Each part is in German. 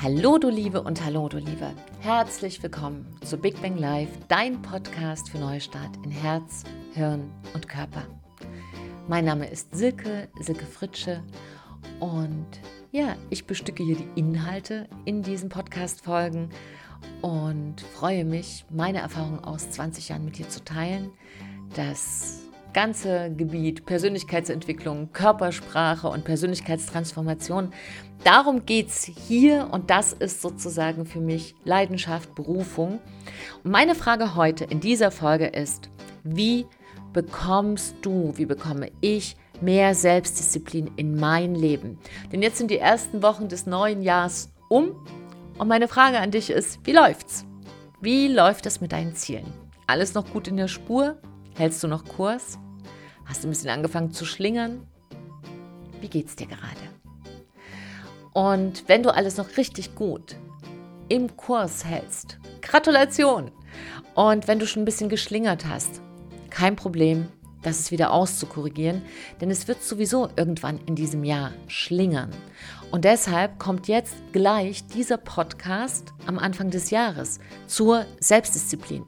Hallo du Liebe und hallo du Liebe. Herzlich willkommen zu Big Bang Live, dein Podcast für Neustart in Herz, Hirn und Körper. Mein Name ist Silke, Silke Fritsche und ja, ich bestücke hier die Inhalte in diesen Podcast-Folgen und freue mich, meine Erfahrungen aus 20 Jahren mit dir zu teilen. Das ganze Gebiet Persönlichkeitsentwicklung, Körpersprache und Persönlichkeitstransformation. Darum geht es hier und das ist sozusagen für mich Leidenschaft, Berufung. Und meine Frage heute in dieser Folge ist, wie bekommst du, wie bekomme ich mehr Selbstdisziplin in mein Leben? Denn jetzt sind die ersten Wochen des neuen Jahres um und meine Frage an dich ist, wie läuft's? Wie läuft es mit deinen Zielen? Alles noch gut in der Spur? Hältst du noch Kurs? Hast du ein bisschen angefangen zu schlingern? Wie geht's dir gerade? Und wenn du alles noch richtig gut im Kurs hältst, Gratulation! Und wenn du schon ein bisschen geschlingert hast, kein Problem, das ist wieder auszukorrigieren, denn es wird sowieso irgendwann in diesem Jahr schlingern. Und deshalb kommt jetzt gleich dieser Podcast am Anfang des Jahres zur Selbstdisziplin.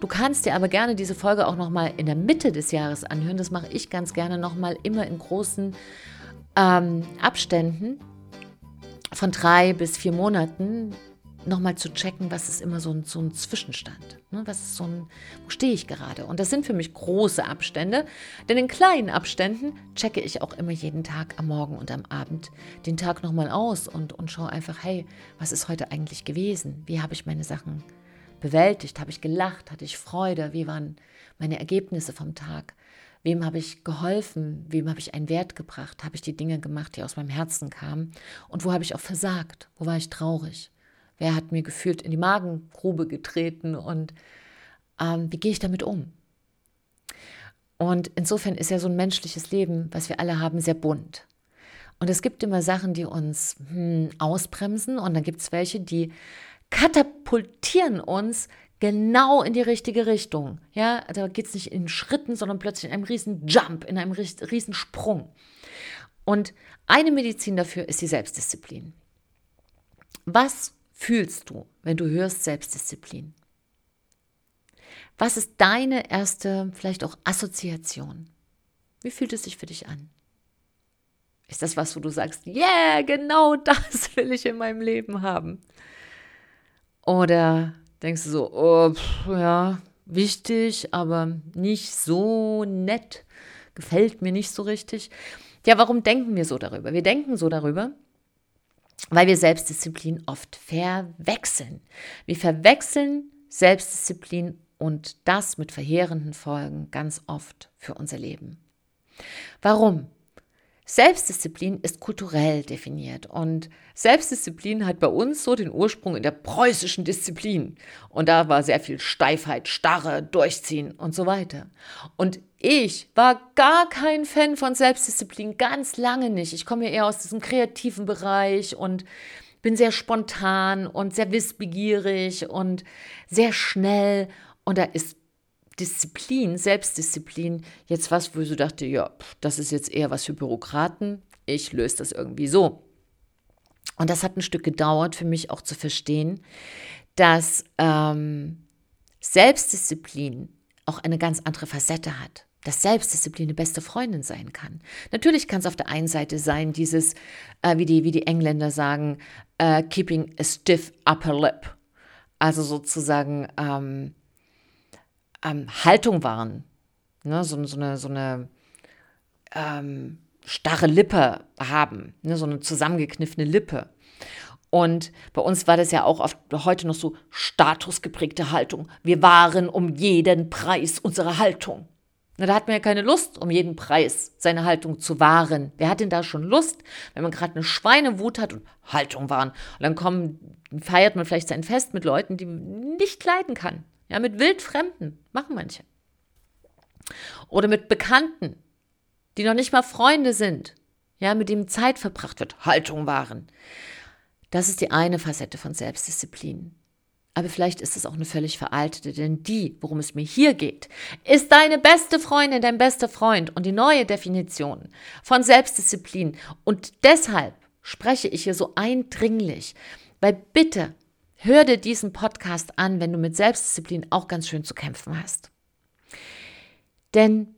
Du kannst dir aber gerne diese Folge auch nochmal in der Mitte des Jahres anhören. Das mache ich ganz gerne nochmal immer in großen ähm, Abständen von drei bis vier Monaten, nochmal zu checken, was ist immer so ein, so ein Zwischenstand. Ne? Was ist so ein, wo stehe ich gerade? Und das sind für mich große Abstände, denn in kleinen Abständen checke ich auch immer jeden Tag am Morgen und am Abend den Tag nochmal aus und, und schaue einfach, hey, was ist heute eigentlich gewesen? Wie habe ich meine Sachen bewältigt? Habe ich gelacht? Hatte ich Freude? Wie waren meine Ergebnisse vom Tag? Wem habe ich geholfen? Wem habe ich einen Wert gebracht? Habe ich die Dinge gemacht, die aus meinem Herzen kamen? Und wo habe ich auch versagt? Wo war ich traurig? Wer hat mir gefühlt in die Magengrube getreten und ähm, wie gehe ich damit um? Und insofern ist ja so ein menschliches Leben, was wir alle haben, sehr bunt. Und es gibt immer Sachen, die uns hm, ausbremsen und dann gibt es welche, die katapultieren uns genau in die richtige Richtung. Ja, da geht es nicht in Schritten, sondern plötzlich in einem riesen Jump, in einem riesen Sprung. Und eine Medizin dafür ist die Selbstdisziplin. Was fühlst du, wenn du hörst Selbstdisziplin? Was ist deine erste, vielleicht auch Assoziation? Wie fühlt es sich für dich an? Ist das was, wo du sagst, yeah, genau das will ich in meinem Leben haben? Oder denkst du so, oh, pff, ja, wichtig, aber nicht so nett, gefällt mir nicht so richtig? Ja, warum denken wir so darüber? Wir denken so darüber, weil wir Selbstdisziplin oft verwechseln. Wir verwechseln Selbstdisziplin und das mit verheerenden Folgen ganz oft für unser Leben. Warum? Selbstdisziplin ist kulturell definiert und Selbstdisziplin hat bei uns so den Ursprung in der preußischen Disziplin. Und da war sehr viel Steifheit, Starre, Durchziehen und so weiter. Und ich war gar kein Fan von Selbstdisziplin, ganz lange nicht. Ich komme ja eher aus diesem kreativen Bereich und bin sehr spontan und sehr wissbegierig und sehr schnell. Und da ist Disziplin, Selbstdisziplin, jetzt was, wo ich so dachte, ja, das ist jetzt eher was für Bürokraten. Ich löse das irgendwie so. Und das hat ein Stück gedauert für mich auch zu verstehen, dass ähm, Selbstdisziplin auch eine ganz andere Facette hat. Dass Selbstdisziplin eine beste Freundin sein kann. Natürlich kann es auf der einen Seite sein, dieses, äh, wie, die, wie die Engländer sagen, uh, keeping a stiff upper lip. Also sozusagen ähm, ähm, Haltung wahren. Ne? So, so eine, so eine ähm, starre Lippe haben, ne? so eine zusammengekniffene Lippe. Und bei uns war das ja auch oft heute noch so statusgeprägte Haltung. Wir waren um jeden Preis unsere Haltung. Na, da hat man ja keine Lust, um jeden Preis seine Haltung zu wahren. Wer hat denn da schon Lust, wenn man gerade eine Schweinewut hat und Haltung wahren? Und dann kommen, feiert man vielleicht sein Fest mit Leuten, die nicht leiden kann. Ja, mit Wildfremden machen manche. Oder mit Bekannten, die noch nicht mal Freunde sind, ja, mit denen Zeit verbracht wird, Haltung wahren. Das ist die eine Facette von Selbstdisziplin. Aber vielleicht ist es auch eine völlig veraltete, denn die, worum es mir hier geht, ist deine beste Freundin, dein bester Freund und die neue Definition von Selbstdisziplin. Und deshalb spreche ich hier so eindringlich Weil bitte, hör dir diesen Podcast an, wenn du mit Selbstdisziplin auch ganz schön zu kämpfen hast. Denn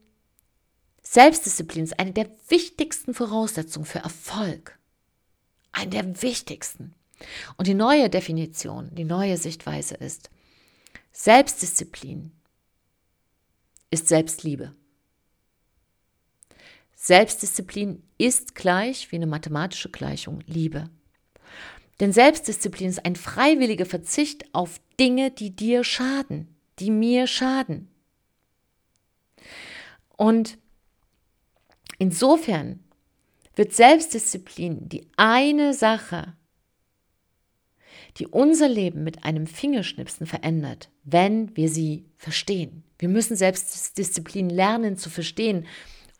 Selbstdisziplin ist eine der wichtigsten Voraussetzungen für Erfolg. Eine der wichtigsten. Und die neue Definition, die neue Sichtweise ist, Selbstdisziplin ist Selbstliebe. Selbstdisziplin ist gleich wie eine mathematische Gleichung Liebe. Denn Selbstdisziplin ist ein freiwilliger Verzicht auf Dinge, die dir schaden, die mir schaden. Und insofern wird Selbstdisziplin die eine Sache, die unser Leben mit einem Fingerschnipsen verändert, wenn wir sie verstehen. Wir müssen Selbstdisziplin lernen zu verstehen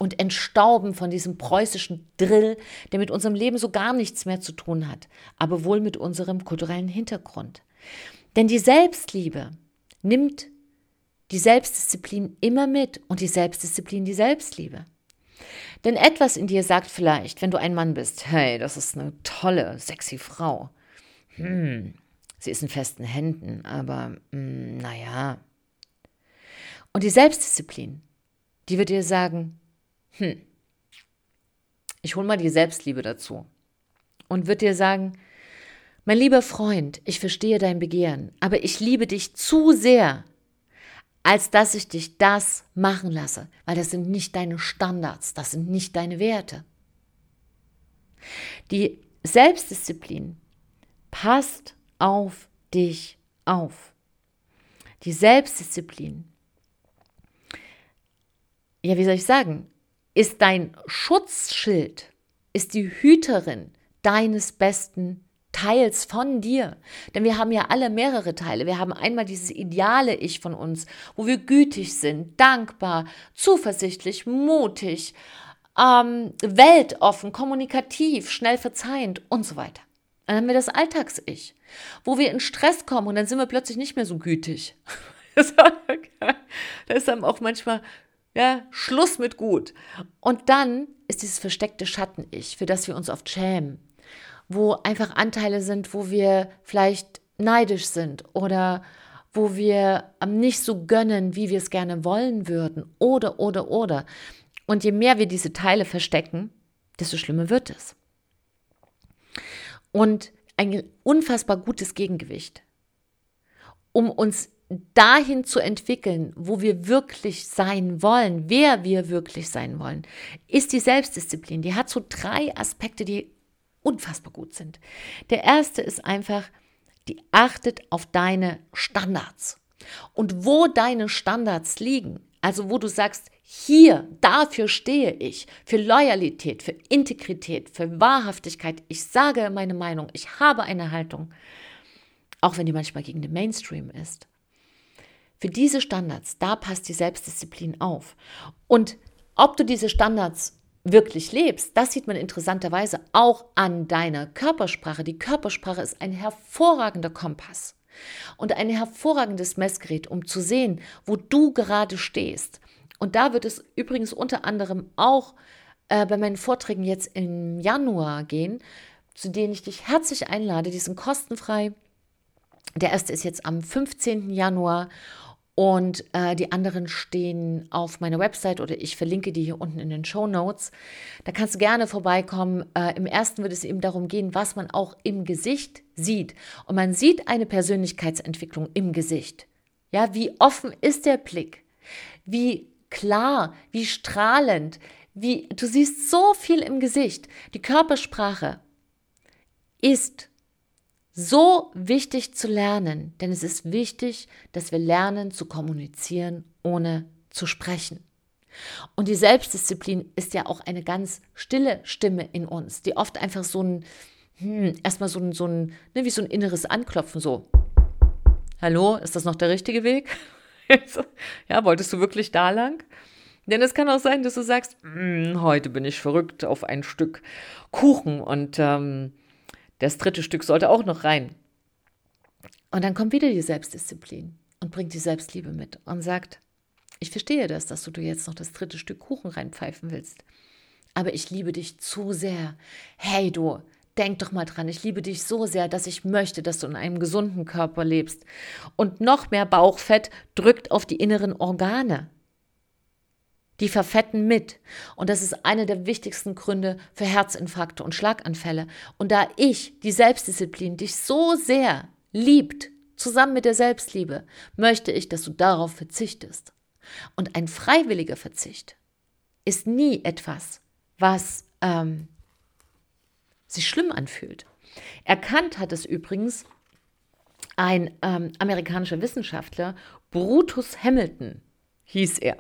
und entstauben von diesem preußischen Drill, der mit unserem Leben so gar nichts mehr zu tun hat, aber wohl mit unserem kulturellen Hintergrund. Denn die Selbstliebe nimmt die Selbstdisziplin immer mit und die Selbstdisziplin die Selbstliebe. Denn etwas in dir sagt vielleicht, wenn du ein Mann bist, hey, das ist eine tolle, sexy Frau. Hm, sie ist in festen Händen, aber hm, naja. Und die Selbstdisziplin, die wird dir sagen, hm, ich hole mal die Selbstliebe dazu. Und wird dir sagen, mein lieber Freund, ich verstehe dein Begehren, aber ich liebe dich zu sehr, als dass ich dich das machen lasse, weil das sind nicht deine Standards, das sind nicht deine Werte. Die Selbstdisziplin passt auf dich auf. Die Selbstdisziplin, ja, wie soll ich sagen, ist dein Schutzschild, ist die Hüterin deines besten Teils von dir. Denn wir haben ja alle mehrere Teile. Wir haben einmal dieses ideale Ich von uns, wo wir gütig sind, dankbar, zuversichtlich, mutig, ähm, weltoffen, kommunikativ, schnell verzeihend und so weiter. Dann haben wir das Alltags-Ich, wo wir in Stress kommen und dann sind wir plötzlich nicht mehr so gütig. da ist dann auch manchmal ja, Schluss mit gut. Und dann ist dieses versteckte Schatten-Ich, für das wir uns oft schämen wo einfach Anteile sind, wo wir vielleicht neidisch sind oder wo wir nicht so gönnen, wie wir es gerne wollen würden oder, oder, oder. Und je mehr wir diese Teile verstecken, desto schlimmer wird es. Und ein unfassbar gutes Gegengewicht, um uns dahin zu entwickeln, wo wir wirklich sein wollen, wer wir wirklich sein wollen, ist die Selbstdisziplin. Die hat so drei Aspekte, die unfassbar gut sind. Der erste ist einfach, die achtet auf deine Standards. Und wo deine Standards liegen, also wo du sagst, hier, dafür stehe ich, für Loyalität, für Integrität, für Wahrhaftigkeit, ich sage meine Meinung, ich habe eine Haltung, auch wenn die manchmal gegen den Mainstream ist. Für diese Standards, da passt die Selbstdisziplin auf. Und ob du diese Standards wirklich lebst, das sieht man interessanterweise auch an deiner Körpersprache. Die Körpersprache ist ein hervorragender Kompass und ein hervorragendes Messgerät, um zu sehen, wo du gerade stehst. Und da wird es übrigens unter anderem auch äh, bei meinen Vorträgen jetzt im Januar gehen, zu denen ich dich herzlich einlade. Die sind kostenfrei. Der erste ist jetzt am 15. Januar und äh, die anderen stehen auf meiner Website oder ich verlinke die hier unten in den Show Notes. Da kannst du gerne vorbeikommen. Äh, Im ersten wird es eben darum gehen, was man auch im Gesicht sieht. Und man sieht eine Persönlichkeitsentwicklung im Gesicht. Ja, wie offen ist der Blick? Wie klar, wie strahlend, wie du siehst so viel im Gesicht. Die Körpersprache ist so wichtig zu lernen, denn es ist wichtig, dass wir lernen zu kommunizieren, ohne zu sprechen. Und die Selbstdisziplin ist ja auch eine ganz stille Stimme in uns, die oft einfach so ein, hm, erstmal so ein, so ein, ne, wie so ein inneres Anklopfen, so, hallo, ist das noch der richtige Weg? ja, wolltest du wirklich da lang? Denn es kann auch sein, dass du sagst, hm, heute bin ich verrückt auf ein Stück Kuchen und ähm, das dritte Stück sollte auch noch rein. Und dann kommt wieder die Selbstdisziplin und bringt die Selbstliebe mit und sagt, ich verstehe das, dass du jetzt noch das dritte Stück Kuchen reinpfeifen willst. Aber ich liebe dich zu sehr. Hey du, denk doch mal dran, ich liebe dich so sehr, dass ich möchte, dass du in einem gesunden Körper lebst. Und noch mehr Bauchfett drückt auf die inneren Organe. Die verfetten mit. Und das ist einer der wichtigsten Gründe für Herzinfarkte und Schlaganfälle. Und da ich die Selbstdisziplin dich so sehr liebt, zusammen mit der Selbstliebe, möchte ich, dass du darauf verzichtest. Und ein freiwilliger Verzicht ist nie etwas, was ähm, sich schlimm anfühlt. Erkannt hat es übrigens ein ähm, amerikanischer Wissenschaftler, Brutus Hamilton hieß er.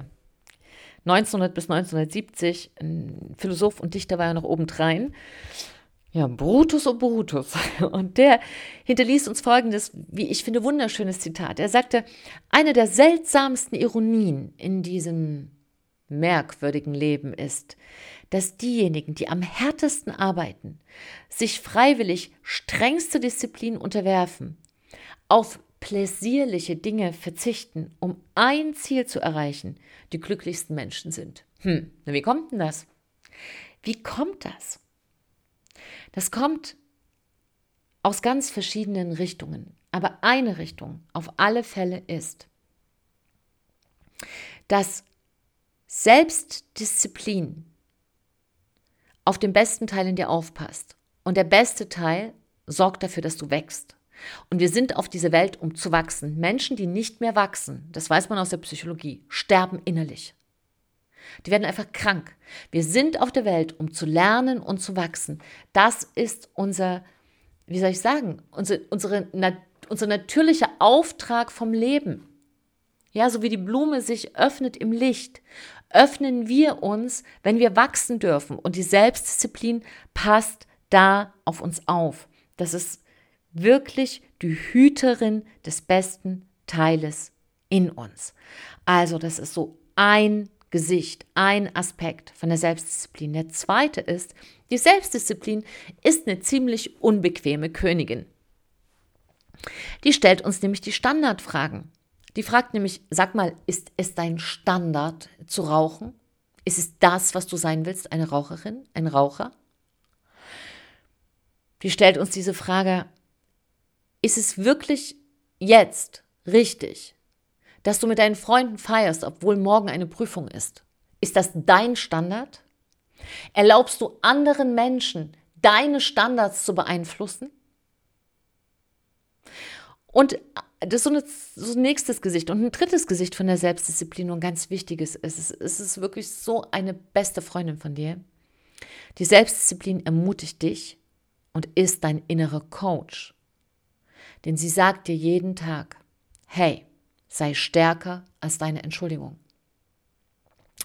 1900 bis 1970, ein Philosoph und Dichter war er noch obendrein. Ja, Brutus und Brutus. Und der hinterließ uns folgendes, wie ich finde, wunderschönes Zitat. Er sagte, eine der seltsamsten Ironien in diesem merkwürdigen Leben ist, dass diejenigen, die am härtesten arbeiten, sich freiwillig strengste Disziplin unterwerfen, auf pläsierliche Dinge verzichten, um ein Ziel zu erreichen, die glücklichsten Menschen sind. Hm, wie kommt denn das? Wie kommt das? Das kommt aus ganz verschiedenen Richtungen. Aber eine Richtung auf alle Fälle ist, dass Selbstdisziplin auf den besten Teil in dir aufpasst. Und der beste Teil sorgt dafür, dass du wächst. Und wir sind auf diese Welt, um zu wachsen. Menschen, die nicht mehr wachsen, das weiß man aus der Psychologie, sterben innerlich. Die werden einfach krank. Wir sind auf der Welt, um zu lernen und zu wachsen. Das ist unser, wie soll ich sagen, unsere, unsere, unser natürlicher Auftrag vom Leben. Ja, so wie die Blume sich öffnet im Licht, öffnen wir uns, wenn wir wachsen dürfen. Und die Selbstdisziplin passt da auf uns auf. Das ist wirklich die Hüterin des besten Teiles in uns. Also das ist so ein Gesicht, ein Aspekt von der Selbstdisziplin. Der zweite ist, die Selbstdisziplin ist eine ziemlich unbequeme Königin. Die stellt uns nämlich die Standardfragen. Die fragt nämlich, sag mal, ist es dein Standard zu rauchen? Ist es das, was du sein willst, eine Raucherin, ein Raucher? Die stellt uns diese Frage, ist es wirklich jetzt richtig, dass du mit deinen Freunden feierst, obwohl morgen eine Prüfung ist? Ist das dein Standard? Erlaubst du anderen Menschen, deine Standards zu beeinflussen? Und das ist so, eine, so ein nächstes Gesicht. Und ein drittes Gesicht von der Selbstdisziplin und ganz wichtiges ist, es, es ist wirklich so eine beste Freundin von dir. Die Selbstdisziplin ermutigt dich und ist dein innerer Coach. Denn sie sagt dir jeden Tag, hey, sei stärker als deine Entschuldigung.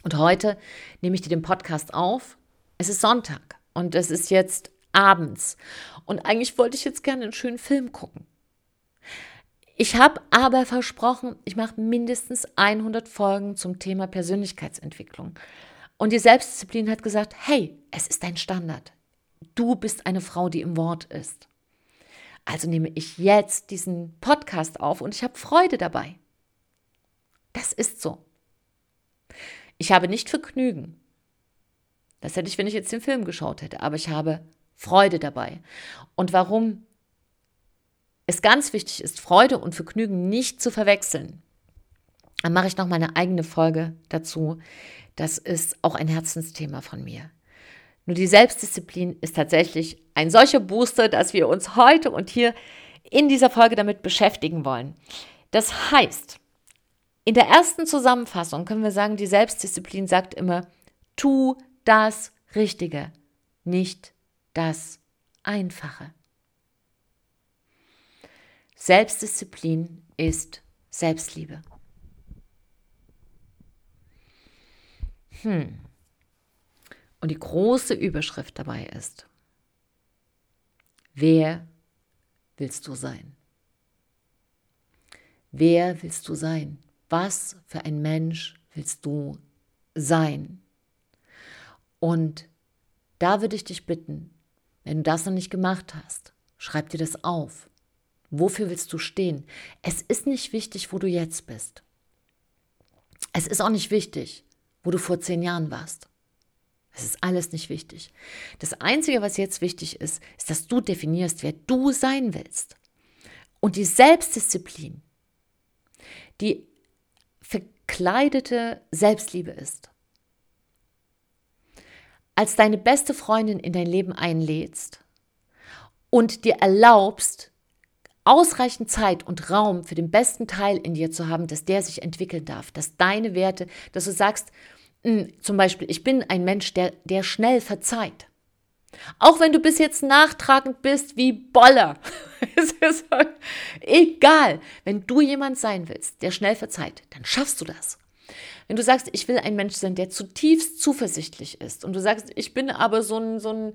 Und heute nehme ich dir den Podcast auf. Es ist Sonntag und es ist jetzt abends. Und eigentlich wollte ich jetzt gerne einen schönen Film gucken. Ich habe aber versprochen, ich mache mindestens 100 Folgen zum Thema Persönlichkeitsentwicklung. Und die Selbstdisziplin hat gesagt, hey, es ist dein Standard. Du bist eine Frau, die im Wort ist. Also nehme ich jetzt diesen Podcast auf und ich habe Freude dabei. Das ist so. Ich habe nicht Vergnügen. Das hätte ich, wenn ich jetzt den Film geschaut hätte, aber ich habe Freude dabei. Und warum es ganz wichtig ist, Freude und Vergnügen nicht zu verwechseln, dann mache ich noch mal eine eigene Folge dazu. Das ist auch ein Herzensthema von mir. Nur die Selbstdisziplin ist tatsächlich ein solcher Booster, dass wir uns heute und hier in dieser Folge damit beschäftigen wollen. Das heißt, in der ersten Zusammenfassung können wir sagen, die Selbstdisziplin sagt immer, tu das Richtige, nicht das Einfache. Selbstdisziplin ist Selbstliebe. Hm. Und die große Überschrift dabei ist, wer willst du sein? Wer willst du sein? Was für ein Mensch willst du sein? Und da würde ich dich bitten, wenn du das noch nicht gemacht hast, schreib dir das auf. Wofür willst du stehen? Es ist nicht wichtig, wo du jetzt bist. Es ist auch nicht wichtig, wo du vor zehn Jahren warst. Das ist alles nicht wichtig. Das Einzige, was jetzt wichtig ist, ist, dass du definierst, wer du sein willst. Und die Selbstdisziplin, die verkleidete Selbstliebe ist. Als deine beste Freundin in dein Leben einlädst und dir erlaubst, ausreichend Zeit und Raum für den besten Teil in dir zu haben, dass der sich entwickeln darf, dass deine Werte, dass du sagst, zum Beispiel, ich bin ein Mensch, der, der schnell verzeiht. Auch wenn du bis jetzt nachtragend bist wie Boller. es ist egal. Wenn du jemand sein willst, der schnell verzeiht, dann schaffst du das. Wenn du sagst, ich will ein Mensch sein, der zutiefst zuversichtlich ist und du sagst, ich bin aber so ein, so ein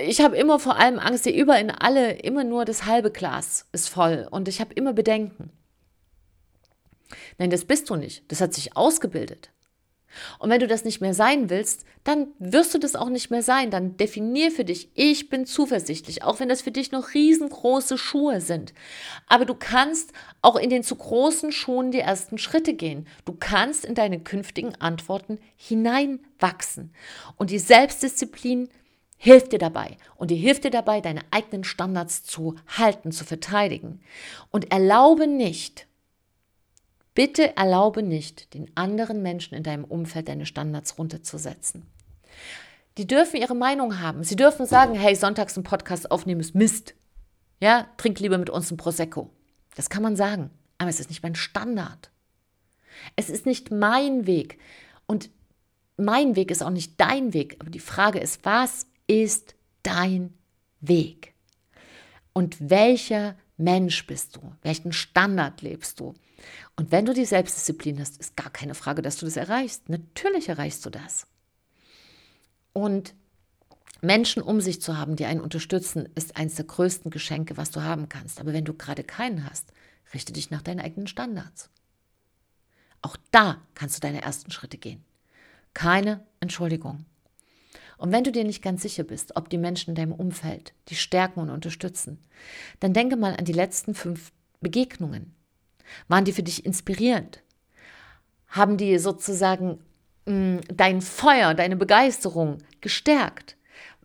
ich habe immer vor allem Angst, hier überall in alle, immer nur das halbe Glas ist voll und ich habe immer Bedenken. Nein, das bist du nicht. Das hat sich ausgebildet. Und wenn du das nicht mehr sein willst, dann wirst du das auch nicht mehr sein. Dann definier für dich, ich bin zuversichtlich, auch wenn das für dich noch riesengroße Schuhe sind. Aber du kannst auch in den zu großen Schuhen die ersten Schritte gehen. Du kannst in deine künftigen Antworten hineinwachsen. Und die Selbstdisziplin hilft dir dabei. Und die hilft dir dabei, deine eigenen Standards zu halten, zu verteidigen. Und erlaube nicht, Bitte erlaube nicht, den anderen Menschen in deinem Umfeld deine Standards runterzusetzen. Die dürfen ihre Meinung haben. Sie dürfen sagen, hey, sonntags einen Podcast aufnehmen ist Mist. Ja, trink lieber mit uns ein Prosecco. Das kann man sagen, aber es ist nicht mein Standard. Es ist nicht mein Weg und mein Weg ist auch nicht dein Weg, aber die Frage ist, was ist dein Weg? Und welcher Mensch bist du? Welchen Standard lebst du? Und wenn du die Selbstdisziplin hast, ist gar keine Frage, dass du das erreichst. Natürlich erreichst du das. Und Menschen um sich zu haben, die einen unterstützen, ist eines der größten Geschenke, was du haben kannst. Aber wenn du gerade keinen hast, richte dich nach deinen eigenen Standards. Auch da kannst du deine ersten Schritte gehen. Keine Entschuldigung. Und wenn du dir nicht ganz sicher bist, ob die Menschen in deinem Umfeld dich stärken und unterstützen, dann denke mal an die letzten fünf Begegnungen, waren die für dich inspirierend? Haben die sozusagen mh, mm, dein Feuer, deine Begeisterung gestärkt?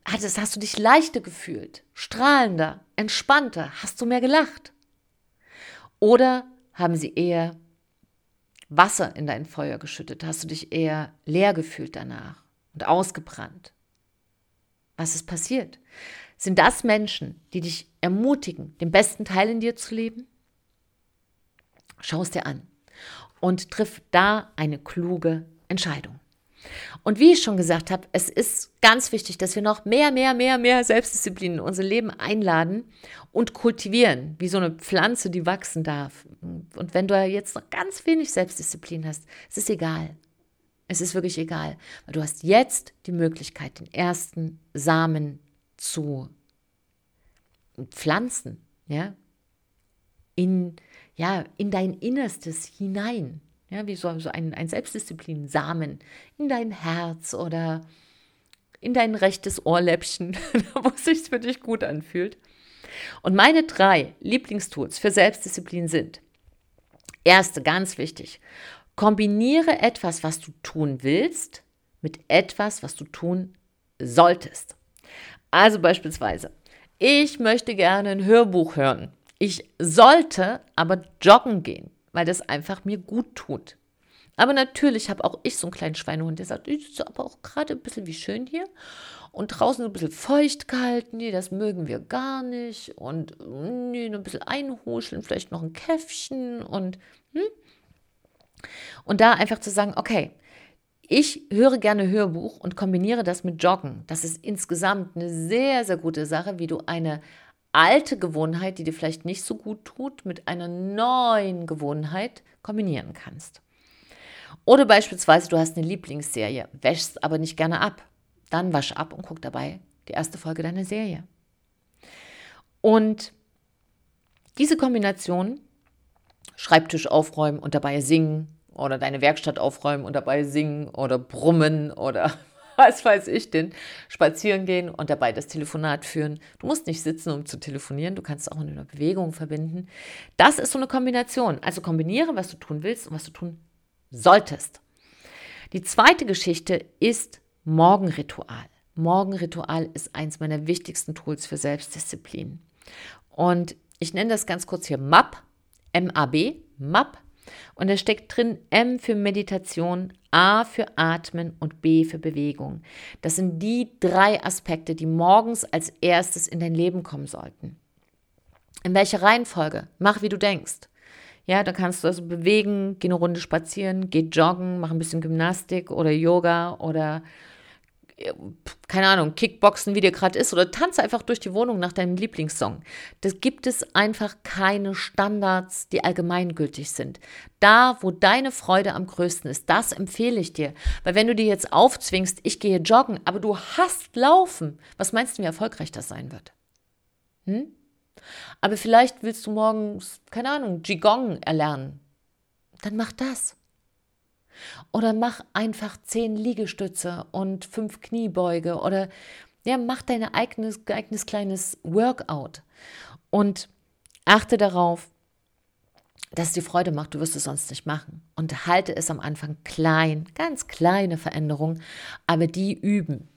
Hattest, hast du dich leichter gefühlt, strahlender, entspannter? Hast du mehr gelacht? Oder haben sie eher Wasser in dein Feuer geschüttet? Hast du dich eher leer gefühlt danach und ausgebrannt? Was ist passiert? Sind das Menschen, die dich ermutigen, den besten Teil in dir zu leben? Schau es dir an und triff da eine kluge Entscheidung. Und wie ich schon gesagt habe, es ist ganz wichtig, dass wir noch mehr, mehr, mehr, mehr Selbstdisziplin in unser Leben einladen und kultivieren, wie so eine Pflanze, die wachsen darf. Und wenn du jetzt noch ganz wenig Selbstdisziplin hast, es ist egal. Es ist wirklich egal, weil du hast jetzt die Möglichkeit, den ersten Samen zu pflanzen, ja, in ja, in dein Innerstes hinein. Ja, wie so, so ein, ein Selbstdisziplin-Samen in dein Herz oder in dein rechtes Ohrläppchen, wo es sich für dich gut anfühlt. Und meine drei Lieblingstools für Selbstdisziplin sind: Erste, ganz wichtig, kombiniere etwas, was du tun willst, mit etwas, was du tun solltest. Also beispielsweise, ich möchte gerne ein Hörbuch hören. Ich sollte aber joggen gehen, weil das einfach mir gut tut. Aber natürlich habe auch ich so einen kleinen Schweinehund, der sagt, es ist aber auch gerade ein bisschen wie schön hier. Und draußen ein bisschen feucht gehalten, nee, das mögen wir gar nicht. Und nee, ein bisschen einhuscheln, vielleicht noch ein Käffchen und hm? Und da einfach zu sagen, okay, ich höre gerne Hörbuch und kombiniere das mit Joggen. Das ist insgesamt eine sehr, sehr gute Sache, wie du eine alte Gewohnheit, die dir vielleicht nicht so gut tut, mit einer neuen Gewohnheit kombinieren kannst. Oder beispielsweise, du hast eine Lieblingsserie, wäschst aber nicht gerne ab. Dann wasch ab und guck dabei die erste Folge deiner Serie. Und diese Kombination, Schreibtisch aufräumen und dabei singen oder deine Werkstatt aufräumen und dabei singen oder brummen oder was weiß ich denn, spazieren gehen und dabei das Telefonat führen. Du musst nicht sitzen, um zu telefonieren, du kannst auch in einer Bewegung verbinden. Das ist so eine Kombination. Also kombiniere, was du tun willst und was du tun solltest. Die zweite Geschichte ist Morgenritual. Morgenritual ist eins meiner wichtigsten Tools für Selbstdisziplin. Und ich nenne das ganz kurz hier MAP, M-A-B, MAP. Und da steckt drin M für Meditation, A für Atmen und B für Bewegung. Das sind die drei Aspekte, die morgens als erstes in dein Leben kommen sollten. In welcher Reihenfolge? Mach, wie du denkst. Ja, da kannst du also bewegen, geh eine Runde spazieren, geh joggen, mach ein bisschen Gymnastik oder Yoga oder keine Ahnung, Kickboxen, wie dir gerade ist, oder tanze einfach durch die Wohnung nach deinem Lieblingssong. Das gibt es einfach keine Standards, die allgemeingültig sind. Da, wo deine Freude am größten ist, das empfehle ich dir. Weil wenn du dir jetzt aufzwingst, ich gehe joggen, aber du hast Laufen, was meinst du, wie erfolgreich das sein wird? Hm? Aber vielleicht willst du morgens, keine Ahnung, Qigong erlernen. Dann mach das. Oder mach einfach zehn Liegestütze und fünf Kniebeuge oder ja, mach dein eigenes, eigenes kleines Workout und achte darauf, dass es dir Freude macht, du wirst es sonst nicht machen. Und halte es am Anfang klein, ganz kleine Veränderungen, aber die üben.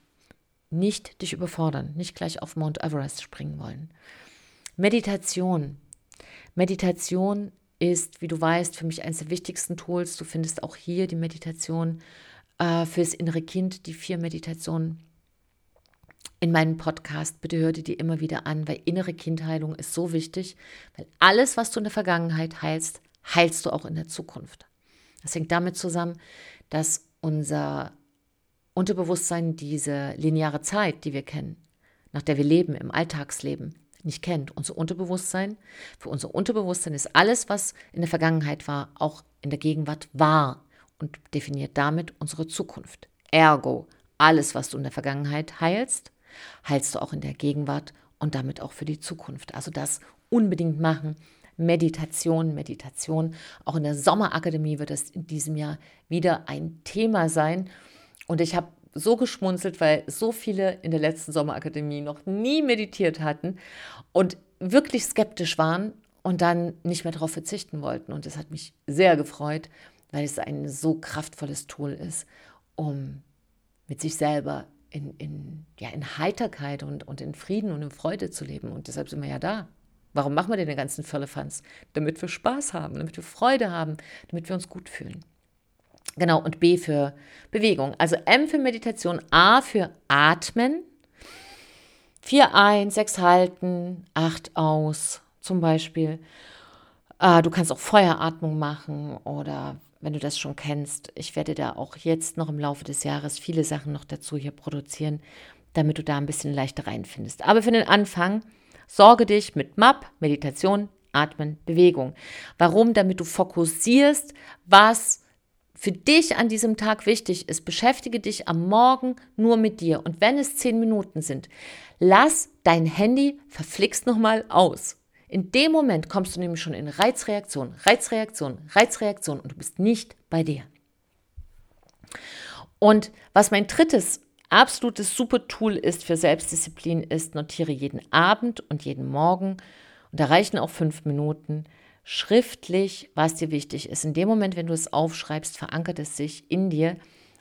Nicht dich überfordern, nicht gleich auf Mount Everest springen wollen. Meditation. Meditation ist, wie du weißt, für mich eines der wichtigsten Tools. Du findest auch hier die Meditation äh, fürs innere Kind, die vier Meditationen in meinem Podcast. Bitte hör dir die immer wieder an, weil innere Kindheilung ist so wichtig, weil alles, was du in der Vergangenheit heilst, heilst du auch in der Zukunft. Das hängt damit zusammen, dass unser Unterbewusstsein diese lineare Zeit, die wir kennen, nach der wir leben im Alltagsleben, nicht kennt. Unser Unterbewusstsein, für unser Unterbewusstsein ist alles, was in der Vergangenheit war, auch in der Gegenwart wahr und definiert damit unsere Zukunft. Ergo, alles, was du in der Vergangenheit heilst, heilst du auch in der Gegenwart und damit auch für die Zukunft. Also das unbedingt machen. Meditation, Meditation. Auch in der Sommerakademie wird das in diesem Jahr wieder ein Thema sein. Und ich habe so geschmunzelt, weil so viele in der letzten Sommerakademie noch nie meditiert hatten und wirklich skeptisch waren und dann nicht mehr darauf verzichten wollten. Und das hat mich sehr gefreut, weil es ein so kraftvolles Tool ist, um mit sich selber in, in, ja, in Heiterkeit und, und in Frieden und in Freude zu leben. Und deshalb sind wir ja da. Warum machen wir denn den ganzen Firlefanz? Damit wir Spaß haben, damit wir Freude haben, damit wir uns gut fühlen. Genau, und B für Bewegung. Also M für Meditation, A für Atmen. 4 ein, 6 halten, 8 aus, zum Beispiel. Äh, du kannst auch Feueratmung machen oder wenn du das schon kennst, ich werde da auch jetzt noch im Laufe des Jahres viele Sachen noch dazu hier produzieren, damit du da ein bisschen leichter reinfindest. Aber für den Anfang sorge dich mit MAP, Meditation, Atmen, Bewegung. Warum? Damit du fokussierst, was für dich an diesem Tag wichtig ist, beschäftige dich am Morgen nur mit dir. Und wenn es zehn Minuten sind, lass dein Handy verflixt nochmal aus. In dem Moment kommst du nämlich schon in Reizreaktion, Reizreaktion, Reizreaktion und du bist nicht bei dir. Und was mein drittes absolutes super Tool ist für Selbstdisziplin, ist, notiere jeden Abend und jeden Morgen, und da reichen auch fünf Minuten, schriftlich, was dir wichtig ist. In dem Moment, wenn du es aufschreibst, verankert es sich in dir.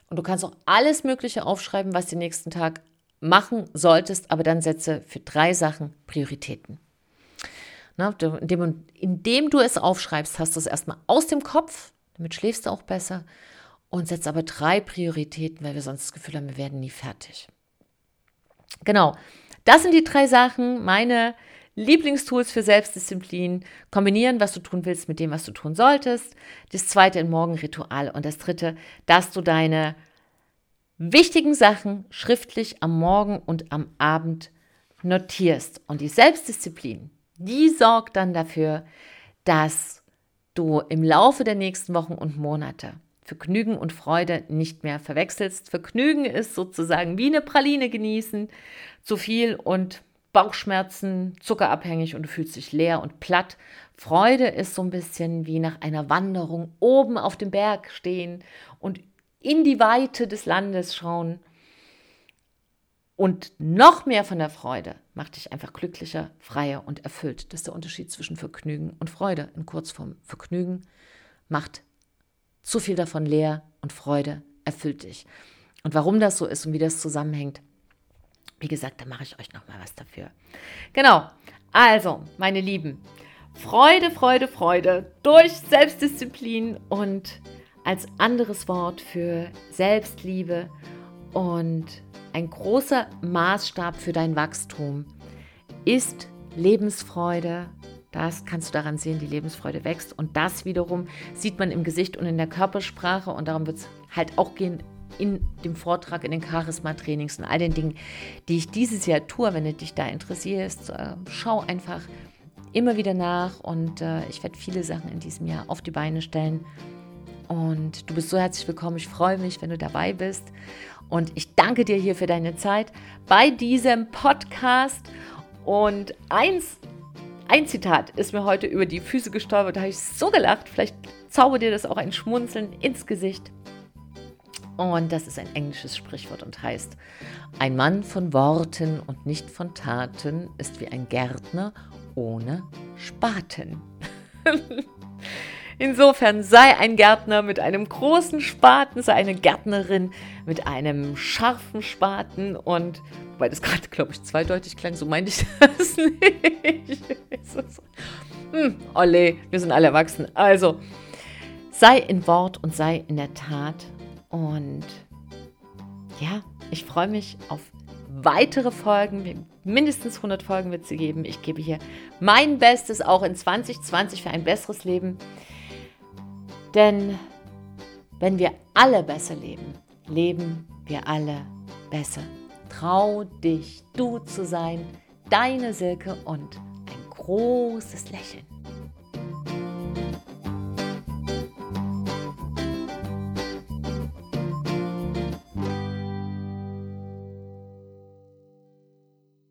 Und du kannst auch alles Mögliche aufschreiben, was du den nächsten Tag machen solltest, aber dann setze für drei Sachen Prioritäten. Na, indem, indem, du es aufschreibst, hast du es erstmal aus dem Kopf, damit schläfst du auch besser und setze aber drei Prioritäten, weil wir sonst das Gefühl haben, wir werden nie fertig. Genau, das sind die drei Sachen, meine Lieblingstools für Selbstdisziplin, kombinieren, was du tun willst, mit dem, was du tun solltest. Das zweite ein Morgenritual und das dritte, dass du deine wichtigen Sachen schriftlich am Morgen und am Abend notierst. Und die Selbstdisziplin, die sorgt dann dafür, dass du im Laufe der nächsten Wochen und Monate Vergnügen und Freude nicht mehr verwechselst. Vergnügen ist sozusagen wie eine Praline genießen, zu viel und Bauchschmerzen, zuckerabhängig und du fühlst dich leer und platt. Freude ist so ein bisschen wie nach einer Wanderung oben auf dem Berg stehen und in die Weite des Landes schauen. Und noch mehr von der Freude macht dich einfach glücklicher, freier und erfüllt. Das ist der Unterschied zwischen Vergnügen und Freude. In Kurzform, Vergnügen macht zu viel davon leer und Freude erfüllt dich. Und warum das so ist und wie das zusammenhängt, wie gesagt, da mache ich euch nochmal was dafür. Genau. Also, meine Lieben, Freude, Freude, Freude durch Selbstdisziplin und als anderes Wort für Selbstliebe und ein großer Maßstab für dein Wachstum ist Lebensfreude. Das kannst du daran sehen, die Lebensfreude wächst. Und das wiederum sieht man im Gesicht und in der Körpersprache. Und darum wird es halt auch gehen in dem Vortrag, in den Charisma-Trainings und all den Dingen, die ich dieses Jahr tue. Wenn du dich da interessierst, äh, schau einfach immer wieder nach. Und äh, ich werde viele Sachen in diesem Jahr auf die Beine stellen. Und du bist so herzlich willkommen. Ich freue mich, wenn du dabei bist. Und ich danke dir hier für deine Zeit bei diesem Podcast. Und eins, ein Zitat ist mir heute über die Füße gestolpert. Da habe ich so gelacht. Vielleicht zaubert dir das auch ein Schmunzeln ins Gesicht. Und das ist ein englisches Sprichwort und heißt, ein Mann von Worten und nicht von Taten ist wie ein Gärtner ohne Spaten. Insofern sei ein Gärtner mit einem großen Spaten, sei eine Gärtnerin mit einem scharfen Spaten und, weil das gerade, glaube ich, zweideutig klang, so meinte ich das nicht. hm, Olle, wir sind alle erwachsen. Also, sei in Wort und sei in der Tat. Und ja, ich freue mich auf weitere Folgen. Mindestens 100 Folgen wird es geben. Ich gebe hier mein Bestes auch in 2020 für ein besseres Leben. Denn wenn wir alle besser leben, leben wir alle besser. Trau dich, du zu sein, deine Silke und ein großes Lächeln.